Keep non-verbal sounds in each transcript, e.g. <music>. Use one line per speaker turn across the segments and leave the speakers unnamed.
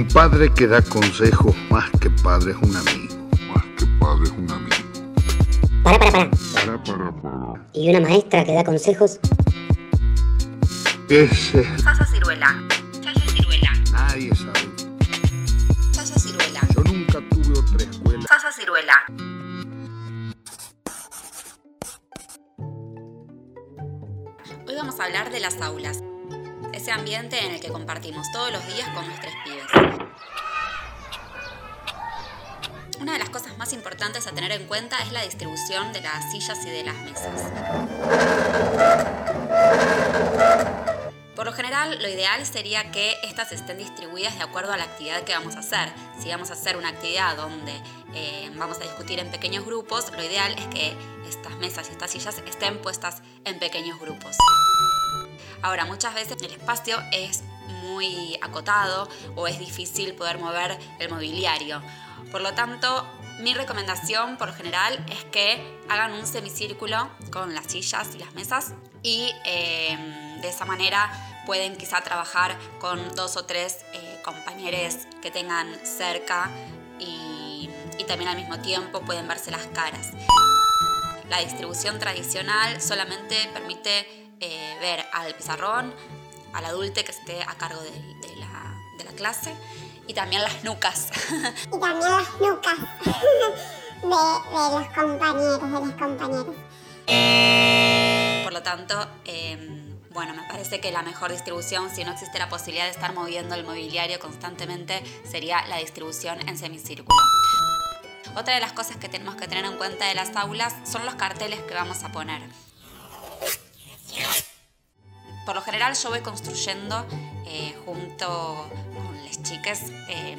Un padre que da consejos más que padre es un amigo. Más que padre es un amigo.
Para, para, para.
Para, para, para.
¿Y una maestra que da consejos?
Ese
Sasa Ciruela. Sasa Ciruela.
nadie sabe.
Sasa Ciruela.
Yo nunca tuve otra escuela.
Sasa Ciruela. Hoy vamos a hablar de las aulas, ese ambiente en el que compartimos todos los días con nuestros pibes. Una de las cosas más importantes a tener en cuenta es la distribución de las sillas y de las mesas. Por lo general, lo ideal sería que estas estén distribuidas de acuerdo a la actividad que vamos a hacer. Si vamos a hacer una actividad donde eh, vamos a discutir en pequeños grupos, lo ideal es que estas mesas y estas sillas estén puestas en pequeños grupos. Ahora, muchas veces el espacio es muy acotado o es difícil poder mover el mobiliario. Por lo tanto, mi recomendación por general es que hagan un semicírculo con las sillas y las mesas y eh, de esa manera pueden quizá trabajar con dos o tres eh, compañeros que tengan cerca y también al mismo tiempo pueden verse las caras. La distribución tradicional solamente permite eh, ver al pizarrón, al adulte que esté a cargo de, de la, de la clase y también las nucas. <laughs>
y también las nucas <laughs> de, de los compañeros, de los compañeros.
Por lo tanto, eh, bueno, me parece que la mejor distribución, si no existe la posibilidad de estar moviendo el mobiliario constantemente, sería la distribución en semicírculo. Otra de las cosas que tenemos que tener en cuenta de las aulas son los carteles que vamos a poner. Por lo general yo voy construyendo eh, junto con las chicas eh,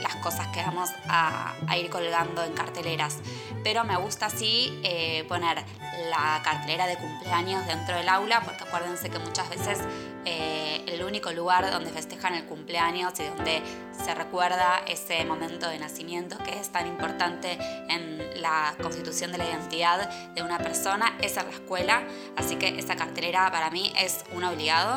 las cosas que vamos a, a, ir colgando en carteleras. Pero me gusta así eh, poner la cartelera de cumpleaños dentro del aula, porque acuérdense que muchas veces eh, el único lugar donde festejan el cumpleaños y donde se recuerda ese momento de nacimiento que es tan importante en la constitución de la identidad de una persona es en la escuela. Así que esa cartelera para mí es un obligado.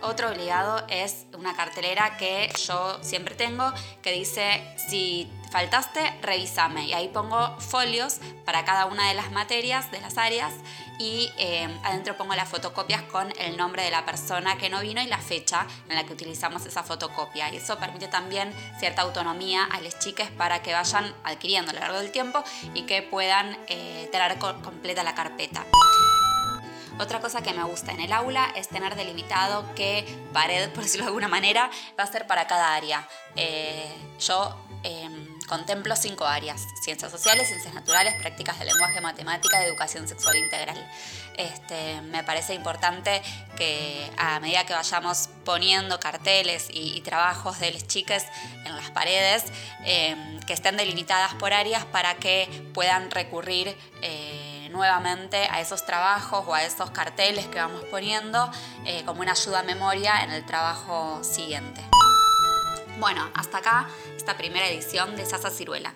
Otro obligado es una cartelera que yo siempre tengo que dice si faltaste, revísame. Y ahí pongo folios para cada una de las materias, de las áreas, y eh, adentro pongo las fotocopias con el nombre de la persona que no vino y la fecha en la que utilizamos esa fotocopia. Y eso permite también cierta autonomía a las chicas para que vayan adquiriendo a lo largo del tiempo y que puedan eh, tener co completa la carpeta. Otra cosa que me gusta en el aula es tener delimitado qué pared, por decirlo de alguna manera, va a ser para cada área. Eh, yo eh, contemplo cinco áreas, ciencias sociales, ciencias naturales, prácticas de lenguaje, matemática educación sexual integral. Este, me parece importante que a medida que vayamos poniendo carteles y, trabajos de las chicas en las paredes, eh, que estén delimitadas por áreas para que puedan recurrir nuevamente a esos trabajos o a esos carteles que vamos poniendo eh, como una ayuda a memoria en el trabajo siguiente. Bueno, hasta acá esta primera edición de Sasa Ciruela.